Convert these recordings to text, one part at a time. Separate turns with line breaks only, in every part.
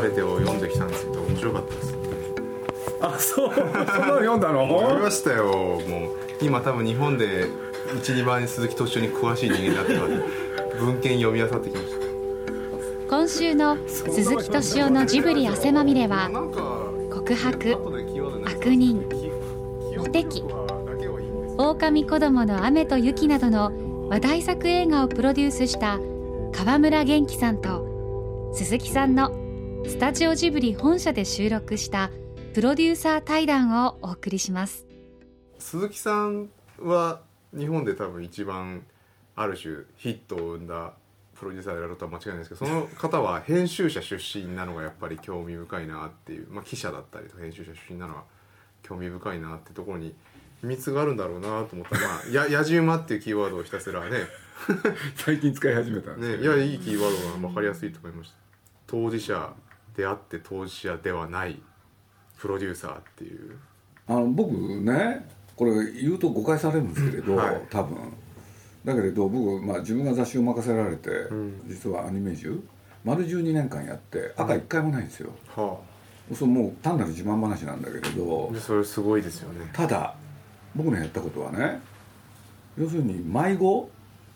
かれて」を読んできたんですけど面白かったです
あそう。そんなの読んだの？
読みましたよ。もう今多分日本で12番に鈴木敏夫に詳しい人間になってます文献読み漁ってきました。
今週の鈴木敏夫のジブリ汗まみれは告白悪人モテ期狼子供の雨と雪などの話題作映画をプロデュースした川村元気さんと鈴木さんのスタジオジブリ本社で収録したプロデューサー対談をお送りします。
鈴木さんは日本で多分一番ある種ヒットを生んだプロデューサーであることは間違いないですけどその方は編集者出身なのがやっぱり興味深いなっていう、まあ、記者だったりとか編集者出身なのが興味深いなってところに秘密があるんだろうなと思った。ら、まあ、や やじ馬っていうキーワードをひたすらね。
最近使い始めたんです
ね。いやいいキーワードが分かりやすいと思いました。当事者であって当事者ではないプロデューサーっていう。
あの僕ねこれ言うと誤解されるんですけれど、
はい。
多分。だけれど僕、まあ、自分が雑誌を任せられて、
ん。
実はアニメージュ丸12年間やって赤一回もないんですよ、
は
そうもう単なる自慢話なんだけれど
それすごいですよね。
ただ僕のやったことはね要するに迷子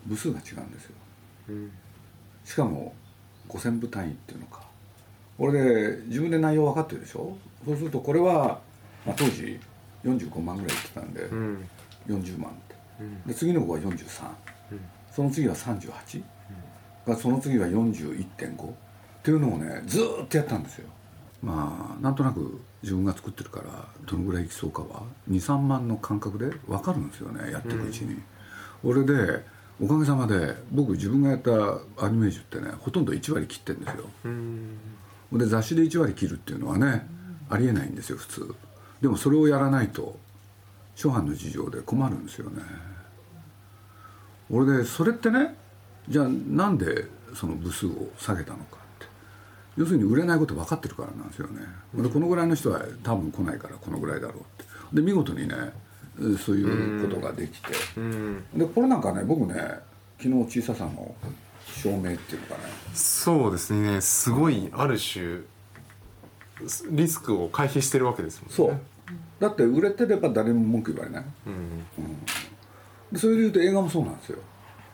部数が違うんですよ。
うん。
しかも5,000部単位っていうのかこれで自分で内容分かってるでしょ？そうするとこれは、まあ、当時45万ぐらい言ってたんで、
うん。
40万って。
うん。
で次の子が43、
うん。
その次は38、がその次は41.5っていうのをねずーっとやったんですよ。まあなんとなく自分が作ってるからどのぐらいいきそうかは23万の感覚で分かるんですよねやってるうちに、俺でおかげさまで僕自分がやったアニメージュってねほとんど1割切ってるんですよ。
うん
で雑誌で1割切るっていうのはねありえないんですよ普通。でもそれをやらないと初版の事情で困るんですよね。俺でそれってねじゃあなんでその部数を下げたのかって。要するに売れないこと分かってるからなんですよね。でこのぐらいの人は多分来ないからこのぐらいだろうって。で見事にねそういうことができて。
うん。
でこれなんかね僕ね昨日小ささの証明っていうのかね。
そうですね。すごいある種リスクを回避してるわけですもんね。
そう。だって売れてれば誰も文句言われない。
うん。
でそれで言うと映画もそうなんですよ、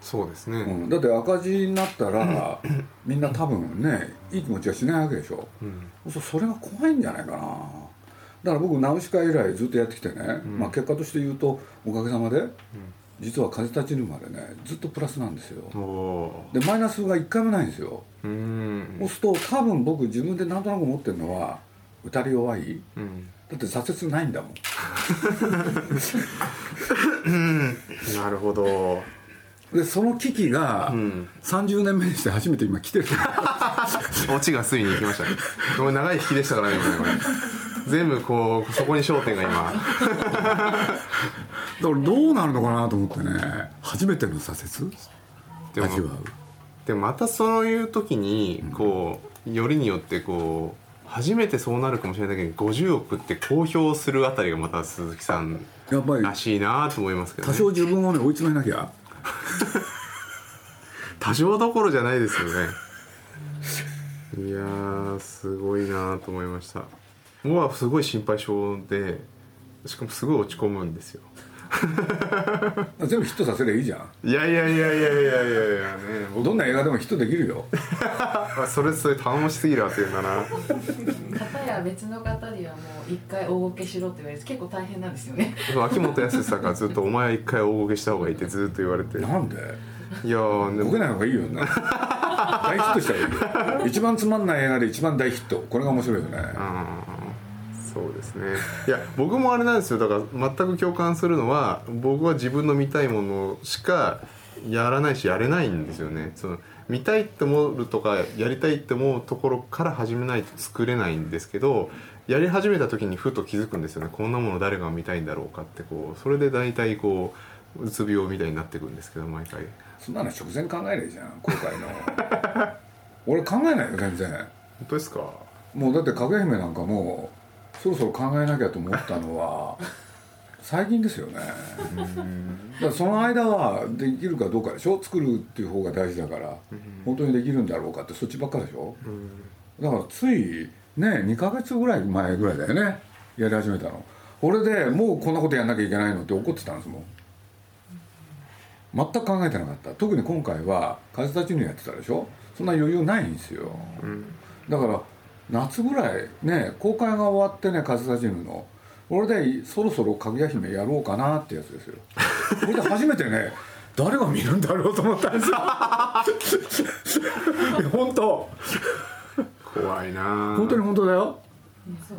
そうですね。
うん、だって赤字になったら みんな多分ねいい気持ちはしないわけでしょ、
うん。
そそれが怖いんじゃないかな。だから僕ナウシカ以来ずっとやってきてね、まあ、結果として言うとおかげさまで、実は風立ちぬまでねずっとプラスなんですよ。でマイナスが一回もないんですよ、
ーうん。
そうすると多分僕自分でなんとなく思ってるのは打たれ弱い。
うん。
だって挫折ないんだもん。
なるほど。
でその危機が
ん。
30年目にして初めて今来てる。
オチがついに行きましたね。ごめん長い引きでしたからねこれ全部こうそこに焦点が今
だからどうなるのかなと思ってね。初めての挫折？
でも
味わう？
でもまたそういう時にこうよりによってこう初めてそうなるかもしれないけど50億って公表するあたりがまた鈴木さん
やっぱり
らしいなと思いますけど、ね、
多少自分をね追い詰めなきゃ。
多少どころじゃないですよね。いやーすごいなと思いました。僕はすごい心配性でしかもすごい落ち込むんですよ
全部ヒットさせりゃいいじゃん。
いやいやいやいやいやいやいやね僕
どんな映画でもヒットできるよ。
あそれそれ頼もしすぎるわっていうんだな。
方や別の方にはもう一回大ごけしろって言われて結構大変なんですよね。
秋元康さんからずっと「お前は一回大ごけした方がいい」ってずっと言われて。いや
なんで？
ーでも。
ボケない方がいいよね大ヒットしたらいいよ。一番つまんない映画で一番大ヒット。これが面白いよね。
あーそうですね。いや僕もあれなんですよ。だから全く共感するのは僕は自分の見たいものしかやらないしやれないんですよね。その見たいって思うとかやりたいって思うところから始めないと作れないんですけどやり始めた時にふと気づくんですよね。こんなもの誰が見たいんだろうかってこうそれで大体こううつ病みたいになってくるんですけど毎回。
そんなの直前考えないじゃん今回の。俺考えないよ全然。
本当ですか？
もうだって影姫なんかもうそろそろ考えなきゃと思ったのは 最近ですよね。だその間はできるかどうかでしょ？作るっていう方が大事だから。本当にできるんだろうかってそっちばっかでしょ？だからついね2ヶ月ぐらい前ぐらいだよね。やり始めたの。俺でもうこんなことやんなきゃいけないのって怒ってたんですもん。全く考えてなかった。特に今回は風立ちぬやってたでしょ？そんな余裕ないんですよ、だから夏ぐらいね公開が終わってね風立ちぬの。俺でそろそろかぐや姫やろうかなってやつですよ。これで初めてね 誰が見るんだろうと思ったんですよ。本当。
怖いな。
本当に本当だよ。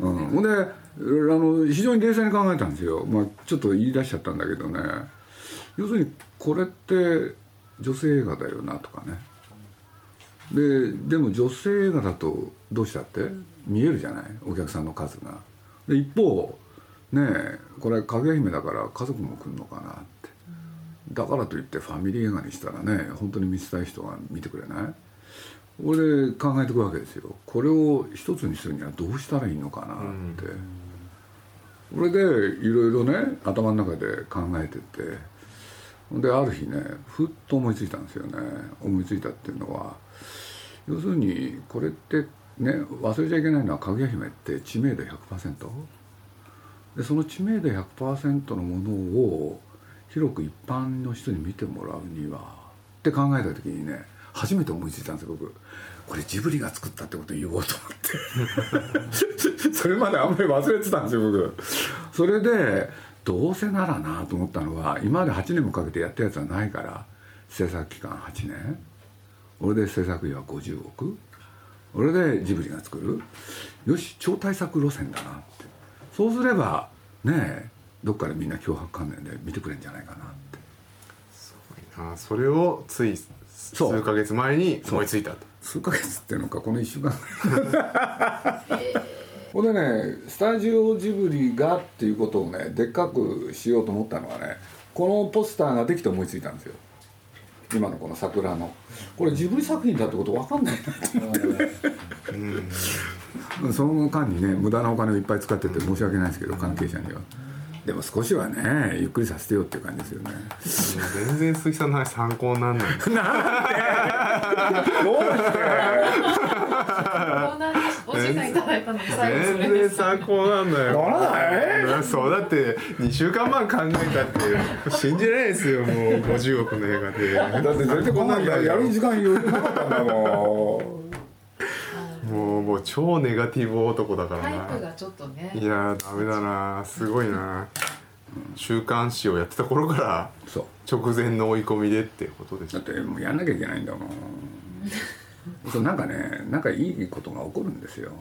うん、ほんであの非常に冷静に考えたんですよ、まあ、ちょっと言い出しちゃったんだけどね。要するにこれって女性映画だよなとかねででも女性映画だとどうしたって見えるじゃない？お客さんの数が。で一方ねえこれ影姫だから家族も来るのかなって。だからといってファミリー映画にしたらね本当に見せたい人が見てくれない？俺で考えていくわけですよ。これを一つにするにはどうしたらいいのかなって、俺でいろいろね頭の中で考えててである日ねふっと思いついたんですよね。思いついたっていうのは要するにこれってね忘れちゃいけないのはかぐや姫って知名度100%でその知名度100%のものを広く一般の人に見てもらうにはって考えた時にね初めて思いついたんですよ僕。これジブリが作ったってこと言おうと思って。それまであんまり忘れてたんですよ僕。それでどうせならなと思ったのは今まで8年もかけてやったやつはないから制作期間8年。俺で制作費は50億。俺でジブリが作る。よし超大作路線だなって。そうすればねえどっかでみんな脅迫観念で見てくれるんじゃないかなって。
あそれをつい数ヶ月前に思いついたと。
数ヶ月っていうのかこの1週間 ほんでねスタジオジブリがっていうことをねでっかくしようと思ったのはねこのポスターができて思いついたんですよ。今のこの桜の。これジブリ作品だってこと分かんないなって思ってその間にね無駄なお金をいっぱい使ってて申し訳ないですけど関係者には。でも少しはねゆっくりさせてよっていう感じですよね。
全然鈴木さんの話参考にならない。
どうして？
にお時間いただいたのに最後それ
全然参考なんだよ。
ならない？
そうだって2週間前考えたって信じられないですよもう。50億の映画で。
だって全然こんなんややる時間余裕なかったんだも
もうもう超ネガティブ男だから
タイプ
な
がちょっとね。
いやーダメだな。すごいな。週刊誌をやってた頃から直前の追い込みでってことです。
だってもうやんなきゃいけないんだもんそうなんかねなんかいいことが起こるんですよ。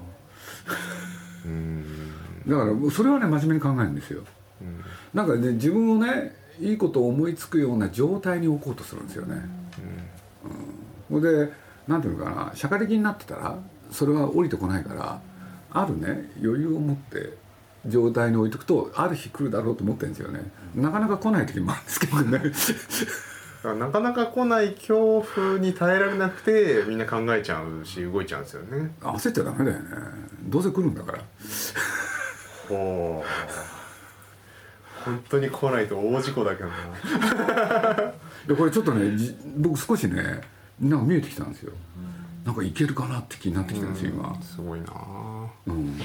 だからそれはね真面目に考えるんですよ、なんかね自分をねいいことを思いつくような状態に置こうとするんですよね、うん、ほん。でなんていうのかな社会的になってたらそれは降りてこないからあるね余裕を持って状態に置いとくとある日来るだろうと思ってるんですよね。なかなか来ない時もあるんですけどね。
だからなかなか来ない恐怖に耐えられなくてみんな考えちゃうし動いちゃうんですよね。
焦っちゃダメだよね。どうせ来るんだから。
ほう。本当に来ないと大事故だけどな。
でこれちょっとねじ僕少しねなんか見えてきたんですよ。なんかいけるかなって気になってきたんですよ今、
すごいな。
うん、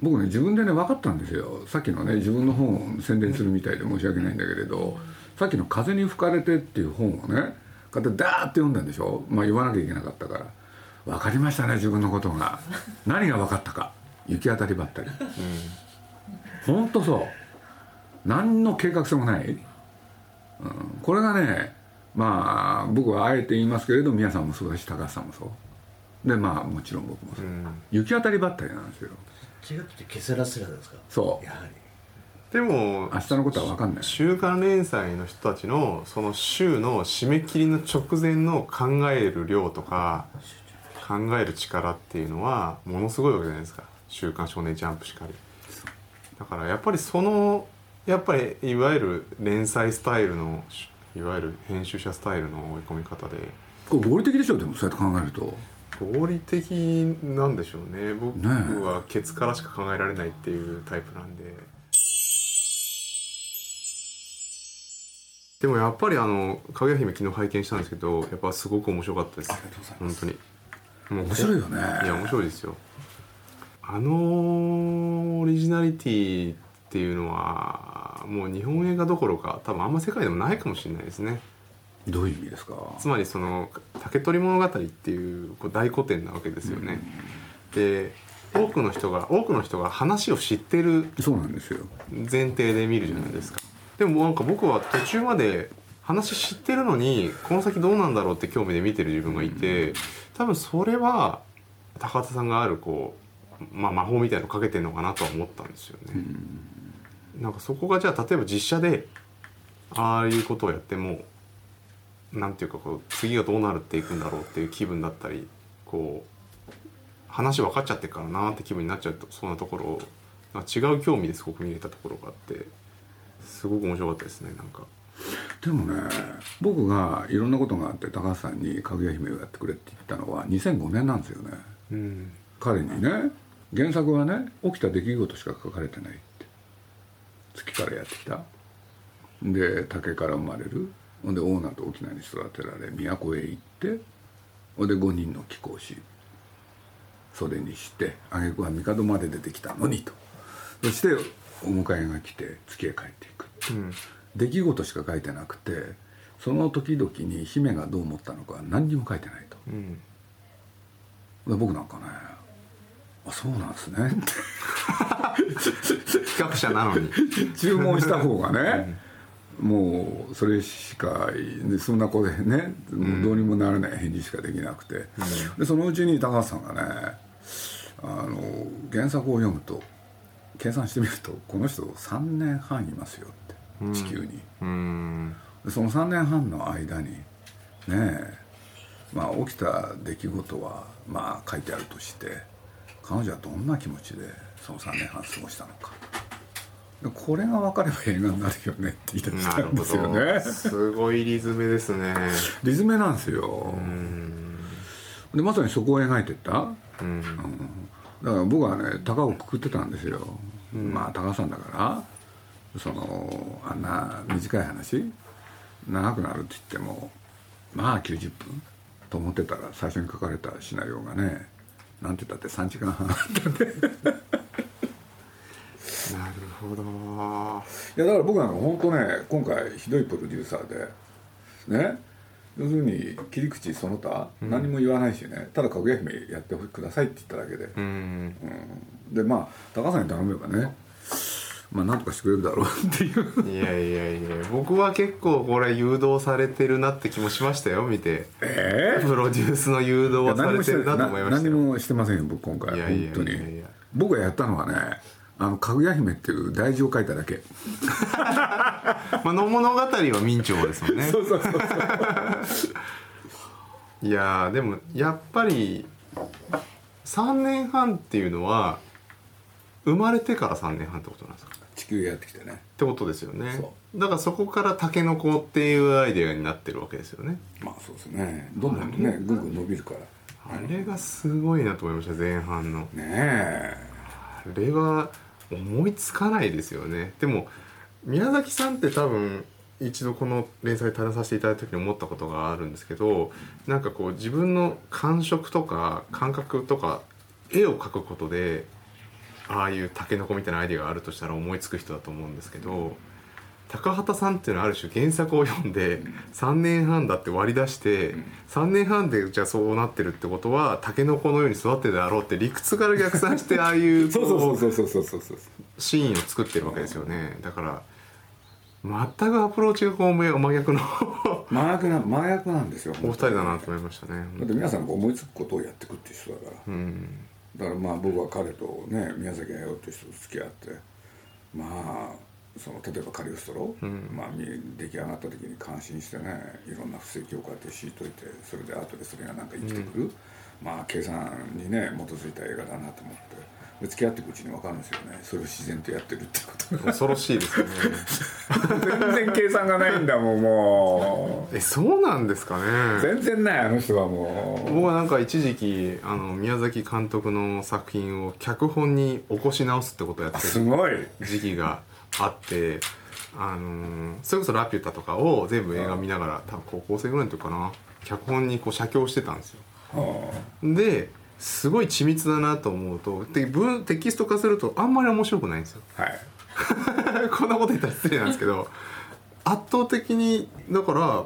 僕ね自分でね分かったんですよ。さっきのね自分の本を宣伝するみたいで申し訳ないんだけれどさっきの「風に吹かれて」っていう本をねこうやってダーって読んだんでしょ？まあ言わなきゃいけなかったから。分かりましたね自分のことが。何が分かったか。行き当たりばったり、ほんとそう。何の計画性もない、うん、これがねまあ僕はあえて言いますけれど宮さんもそうだし高橋さんもそう。でまあもちろん僕もそう、行き当たりばったりなんですよ。
違くてケセラセラですか？
そう。
やはり
でも
明日のことは分かんない。
週刊連載の人たちのその週の締め切りの直前の考える量とか考える力っていうのはものすごいわけじゃないですか「週刊少年ジャンプ」しかり。だからやっぱりそのやっぱりいわゆる連載スタイルのいわゆる編集者スタイルの追い込み方で。
これ合理的でしょでもそうやって考えると。
合理的なんでしょうね。僕はケツからしか考えられないっていうタイプなんででもやっぱりあの「かぐや姫」昨日拝見したんですけどやっぱすごく面白かったです。
ありがとうございま
本当に。もう
面白いよね。
いや面白いですよ。あのオリジナリティっていうのはもう日本映画どころか多分あんま世界でもないかもしれないですね。
どういう意味ですか？
つまりその「竹取物語」っていうこう大古典なわけですよね、で多くの人が多くの人が話を知ってる
そうなんですよ。
前提で見るじゃないですかでもなんか僕は途中まで話知ってるのにこの先どうなんだろうって興味で見てる自分がいて多分それは高田さんがあるこう、まあ、魔法みたいのかけてるのかなとは思ったんですよね。なんかそこがじゃあ例えば実写でああいうことをやってもなんていうかこう次がどうなるっていくんだろうっていう気分だったりこう話分かっちゃってるからなって気分になっちゃうとそんなところを違う興味ですごく見れたところがあってすごく面白かったですねなんか。
でもね僕がいろんなことがあって高橋さんに「かぐや姫」をやってくれって言ったのは2005年なんですよね。
うん。
彼にね原作はね起きた出来事しか書かれてないって。月からやってきた。で竹から生まれる。ほんで大名と沖縄に育てられ都へ行ってほんで5人の貴公子。袖にして挙句は帝まで出てきたのにと。そしてお迎えが来て月へ帰っていく
う。ん。
出来事しか書いてなくてその時々に姫がどう思ったのかは何にも書いてないと。
うん。
で僕なんかね「あそうなんですね」っ て
企画者なのに。
注文した方がね、もうそれしかでそんな子でねもうどうにもならない返事しかできなくて、でそのうちに高橋さんがねあの原作を読むと計算してみるとこの人3年半いますよって地球に。
うん。
でその3年半の間にねえまあ起きた出来事はまあ書いてあるとして彼女はどんな気持ちでその3年半過ごしたのか。でこれが分かれば映画になるよねって言い出たんですよ
ど。
ね
すごいリズムですね。
リズムなんですよ。でまさにそこを描いてった。
うん。
だから僕はね高をくくってたんですよ、まあ高さんだからそのあんな短い話長くなるって言ってもまあ90分と思ってたら最初に書かれたシナリオがねなんて言ったって3時間半あったんで。い
なるほど。
やだから僕なんか本当ね今回ひどいプロデューサーでね要するに切り口その他何も言わないしね、ただ「かぐや姫やってください」って言っただけで、
うん。
でまあ高さんに頼めばねまあなんとかしてくれるだろうっていう。
いやいやいや僕は結構これ誘導されてるなって気もしましたよ見て。
え
プロデュースの誘導はされてるなと思いました
何
よ
もしてませんよ僕今回
いやいやいや
本当に。
いやいや
僕がやったのはねあのかぐや姫っていう大事を書いただけ。
まあの物語は明朝ですもんね。
そうそうそう
いやーでもやっぱり3年半っていうのは生まれてから3年半ってことなんですか？
地球へやってきてね。
ってことですよね。
そ
だからそこからタケノコっていうアイデアになってるわけですよね。
まあそうですね。どんどんねぐんぐん伸びるから。
あれがすごいなと思いました前半の。
ねえ。
あれは思いつかないですよね。でも宮崎さんって多分一度この連載垂らさせていただいた時に思ったことがあるんですけどなんかこう自分の感触とか感覚とか絵を描くことでああいうタケノコみたいなアイデアがあるとしたら思いつく人だと思うんですけど高畑さんっていうのはある種原作を読んで3年半だって割り出して3年半でじゃあそうなってるってことはタケノコのように育ってるだろうって理屈から逆算してああいう
そう
こ
そうそうそうそうそうそう。
シーンを作ってるわけですよね。だから全くアプローチがこう真真逆の
真逆な真逆なんですよ
お二人だなと思いましたね。
だって皆さんが思いつくことをやってくっていう人だから。
うん。
だからまあ僕は彼とね宮崎駿って人と付き合ってまあその例えばカリオストロ、まあ、み出来上がった時に感心してねいろんな布石をこうやって敷いといてそれで後でそれがなんか生きてくる、まあ計算にね基づいた映画だなと思って。で付き合っていくうちに分かるんですよね。それを自然とやってるってことが。
恐ろしいですよね。
全然計算がないんだもんも
えそうなんですか
う
ね。
全然ないあの人はもう。
僕はなんか一時期あの宮崎監督の作品を脚本に起こし直すってことをやってる
すごい。
時期があってあのーそれこそ「ラピュタ」とかを全部映画見ながら多分高校生ぐらいの時かな。脚本にこう写経してたんですよ。
は
ですごい緻密だなと思うとで文テキスト化するとあんまり面白くないんですよ。
あはい。
こんなこと言ったら失礼なんですけど圧倒的にだから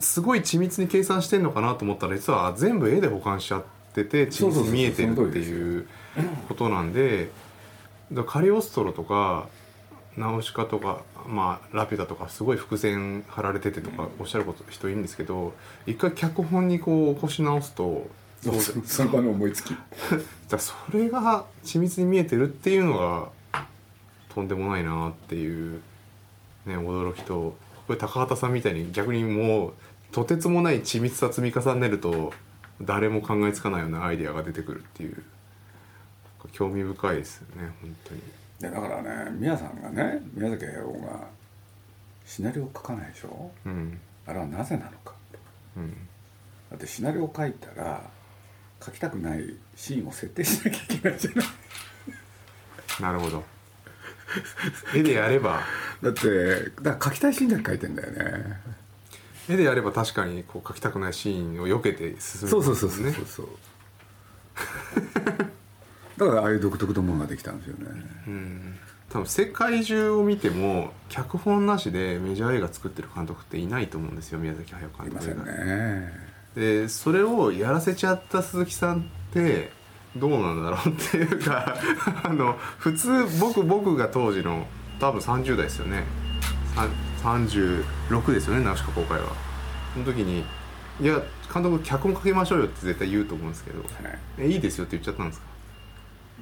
すごい緻密に計算してんのかなと思ったら実は全部絵で保管しちゃってて緻密に見えてるっていうことなんでだカリオストロとかナウシカとか、まあ、ラピュタとかすごい伏線貼られててとかおっしゃること人いるんですけど一回脚本にこう起こし直すとそう
そその場の思いつき。
それが緻密に見えてるっていうのがとんでもないなっていうね驚きとこれ高畑さんみたいに逆にもうとてつもない緻密さ積み重ねると誰も考えつかないようなアイデアが出てくるっていう興味深いですよね本当に
でだからね宮さんがね宮崎駿がシナリオを書かないでしょ？
うん。
あれはなぜなのか。
うん。
だってシナリオを書いたら書きたくないシーンを設定しなきゃいけないじゃない。
なるほど。絵でやれば。
だってだ書きたいシーンだけ書いてんだよね。
絵でやれば確かにこう描きたくないシーンを避けて進む
そうそうそうそう
ね
そうそうだからああいう独特のものができたんですよね。
うん。多分世界中を見ても脚本なしでメジャー映画作ってる監督っていないと思うんですよ宮崎駿監督が
ね。
でそれをやらせちゃった鈴木さんってどうなんだろうっていうか あの普通僕僕が当時の多分30代ですよね。さん36ですよねナウシカ公開は。その時に「いや監督脚本かけましょうよ」って絶対言うと思うんですけど
はい「
えいいですよ」って言っちゃったんですか？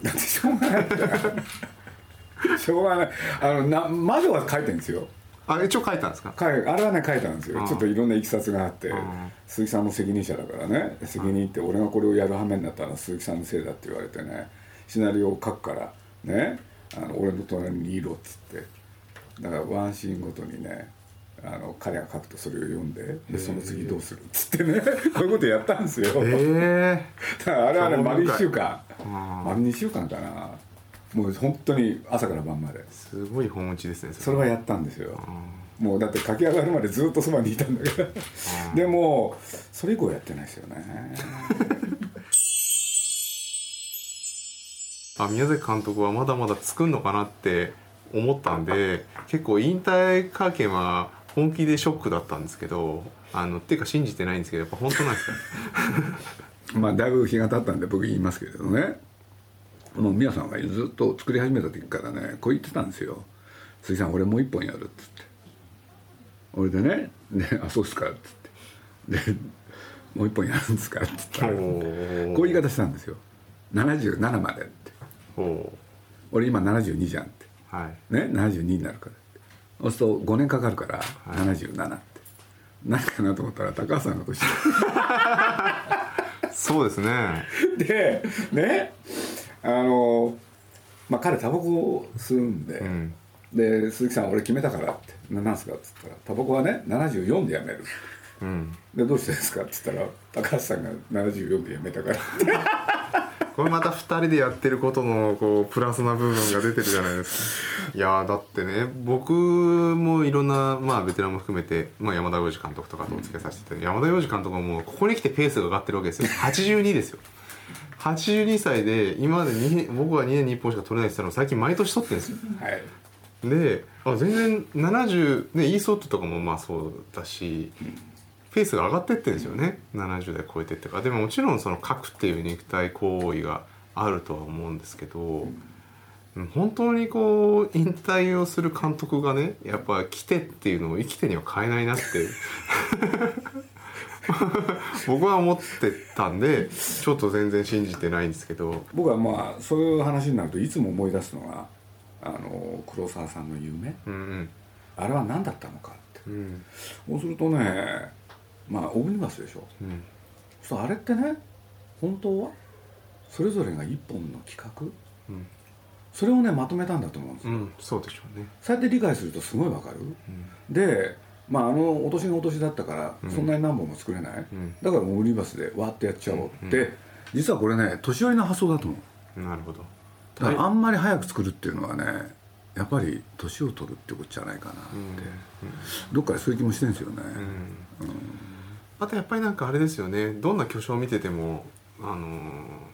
だってしょうがない。しょうがない。あのな魔女は書いてるんですよ。
あ一応書いたんですか？
書いあれはね書いたんですよ。
うん。
ちょっといろんないきさつがあって
うん。
鈴木さんも責任者だからね。責任って俺がこれをやる羽目になったら鈴木さんのせいだって言われてね。シナリオを書くからね。あの俺の隣にいろっつって。だからワンシーンごとにねあの彼が書くとそれを読んででその次どうするっつってね。こういうことやったんですよ。
ええ
だからあれはね丸1週間。
うん
丸2週間かな。もう本当に朝から晩まで。す
ごい本打ちですね
それ。はやったんですよ。もうだって書き上がるまでずっとそばにいたんだから。でもそれ以降やってないですよね。
あ宮崎監督はまだまだ作るのかなって思ったんで結構引退会見は本気でショックだったんですけどあのっていうか信じてないんですけどやっぱ本当なんですか？
まあだいぶ日が経ったんで僕言いますけれどね。もう宮さんがずっと作り始めた時からねこう言ってたんですよ「鈴木さん俺もう一本やる」っつって。俺でね「であそうっすか」っつって。で「もう一本やるんですか?」っつったらこう。いう言い方したんですよ「77まで」って。
ほ
俺今72じゃんって。
うはい。
ね72になるからそうすると5年かかるから77って、何かなと思ったら高橋さんが年
そうですね。
でねあのまあ彼タバコを吸うんで、
ん。
で鈴木さん俺決めたからって「ななんすか?」っつったら「タバコはね74でやめる」
うん。
でどうしてですか?」っつったら高橋さんが74でやめたから
これまた2人でやってることのこうプラスな部分が出てるじゃないですか。いやーだってね僕もいろんな、まあ、ベテランも含めて、まあ、山田洋次監督とかとお付き合いさせていただいて、山田洋次監督はもうここに来てペースが上がってるわけですよ。82ですよ。82歳で今まで2年僕は2年に1本しか取れないって言ったのを最近毎年取ってるんですよ。
はい。
であ全然70ねイーソットとかもまあそうだし、ペースが上がってってるんですよね。70代超えてってから。でももちろんその書くっていう肉体行為があるとは思うんですけど、うん本当にこう引退をする監督がねやっぱ来てっていうのを生きてには変えないなって 僕は思ってたんでちょっと全然信じてないんですけど。
僕はまあそういう話になるといつも思い出すのがあの黒沢さんの夢。
うん
あれは何だったのかって。
うんうん。
そうするとねまあオムニバスでしょ。
うん。
そうあれってね本当はそれぞれが一本の企画？
うん。
それをねまとめたんだと思うんですよ、
うんそうでしょうね。
そうやって理解するとすごいわかる、でまああのお年のお年だったから、そんなに何本も作れない、
ん。
だからオムニバスでわーってやっちゃおうって、実はこれね年寄りの発想だと思う。
なるほど。
だからあんまり早く作るっていうのはねやっぱり年を取るってことじゃないかなって、どっかでそういう気もしてるんですよね、
あとやっぱりなんかあれですよね。どんな巨匠を見ててもあの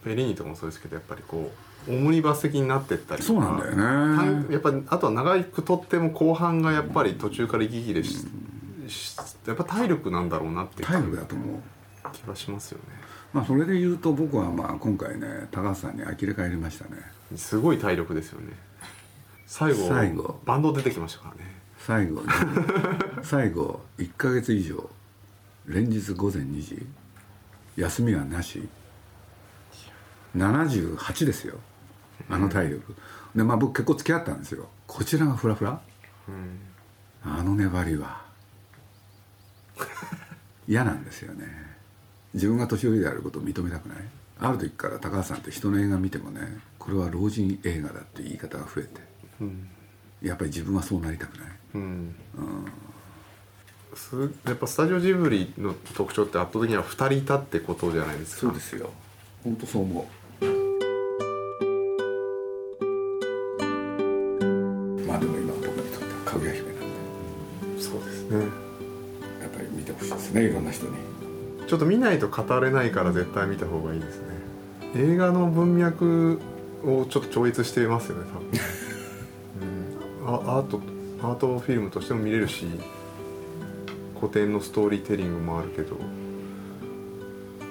フェリーニとかもそうですけどやっぱりこうオムニバス的になってったり
そうなんだよね。
たやっぱあとは長くとっても後半がやっぱり途中から息切れし,し、やっぱ体力なんだろうなっていう
体力だと思う。
気はしますよね。
まあそれで言うと僕はまあ今回ね高橋さんに呆れ返りましたね。
すごい体力ですよね。最後
最後。
バンド出てきましたからね。
最後に最後1ヶ月以上連日午前2時。休みはなし。78ですよ。あの体力。でまあ僕結構付き合ったんですよ。こちらがフラフラ。あの粘りは。嫌なんですよね。自分が年寄りであることを認めたくない。ある時から高橋さんって人の映画見てもねこれは老人映画だっていう言い方が増えて。
うん。
やっぱり自分はそうなりたくない。
うん。すやっぱスタジオジブリの特徴って圧倒的には2人いたってことじゃないですか。
すよ。本当そう思う。まあでも今僕にとってはかぐや姫なんで。
そうですね。
やっぱり見てほしいですねいろんな人に。
ちょっと見ないと語れないから絶対見た方がいいですね。映画の文脈をちょっと超越してますよね多分、うん、あアートアートフィルムとしても見れるし古典のストーリーテリングもあるけど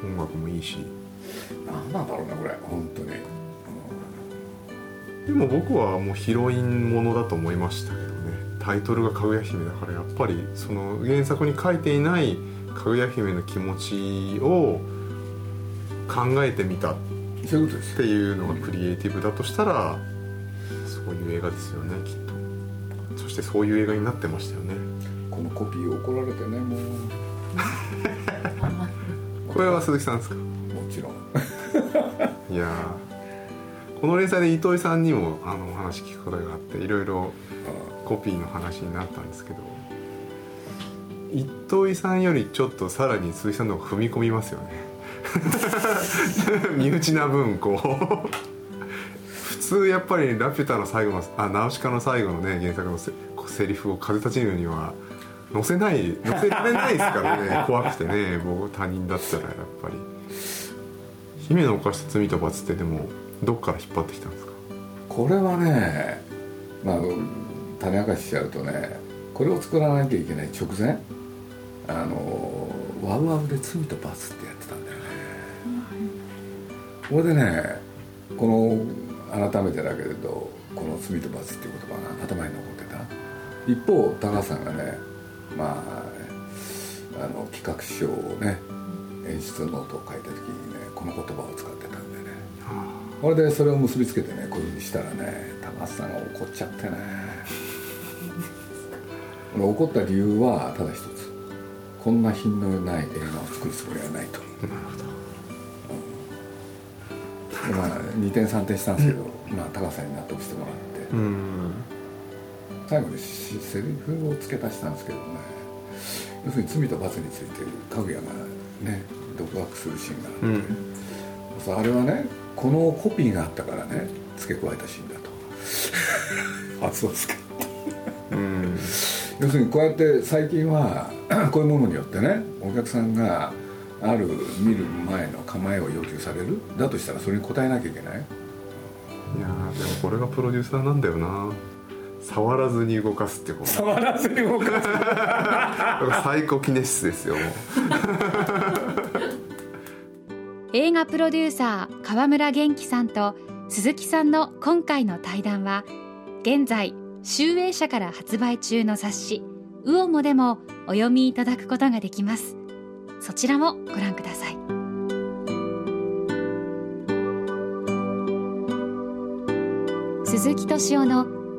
音楽もいいし。
何なんだろうねこれ。本当に。
でも僕はもうヒロインものだと思いましたけどね。タイトルが「かぐや姫」だからやっぱりその原作に書いていないかぐや姫の気持ちを考えてみた。っ
そういうことです。
ていうのがクリエイティブだとしたらそういう映画ですよねきっと。そしてそういう映画になってましたよね
このコピー怒られてねもう。
これは鈴木さんですか？
もちろん。
いやー。この連載で糸井さんにもあのお話聞くことがあっていろいろコピーの話になったんですけど糸井さんよりちょっとさらに鈴木さんの方が踏み込みますよね。身内な分こう普通やっぱり「ラピュタ」の最後のあナウシカの最後のね原作のせセリフを風立ちぬには載せない載せられないですからね。怖くてね。僕他人だったらやっぱり。姫の犯した罪と罰ってでもどっから引っ張ってきたんですか？
これはねまあ種明かししちゃうとねこれを作らなきゃいけない直前あのワウワウで罪と罰ってやってたんだよね。これでねこの改めてだけれどこの罪と罰っていう言葉が頭に残ってた。一方高橋さんがねまああの企画書をね演出ノートを書いた時にねこの言葉を使ってたんでね。これでそれを結びつけてねこういうふうにしたらね高橋さんが怒っちゃってね。怒った理由はただ一つ。こんな品のない映画を作るつもりはないと。
なるほど。
でまあ2点3点したんですけど、まあ、高橋さんに納得してもらって、
うん
最後にしセリフを付け足したんですけどね。要するに罪と罰についてかぐやがね独学するシーンがあって、
うん。
あれはねこのコピーがあったからね付け加えたシーンだと。あそうですか
うん。
要するにこうやって最近は こういうものによってねお客さんがある見る前の構えを要求される。だとしたらそれに応えなきゃいけない。
いやーでもこれがプロデューサーなんだよな触らずに動かすってこと
触らずに動かす。
サイコキネシスですよ
映画プロデューサー川村元気さんと鈴木さんの今回の対談は現在集英社から発売中の雑誌「ウオモ」でもお読みいただくことができます。そちらもご覧ください。鈴木敏夫の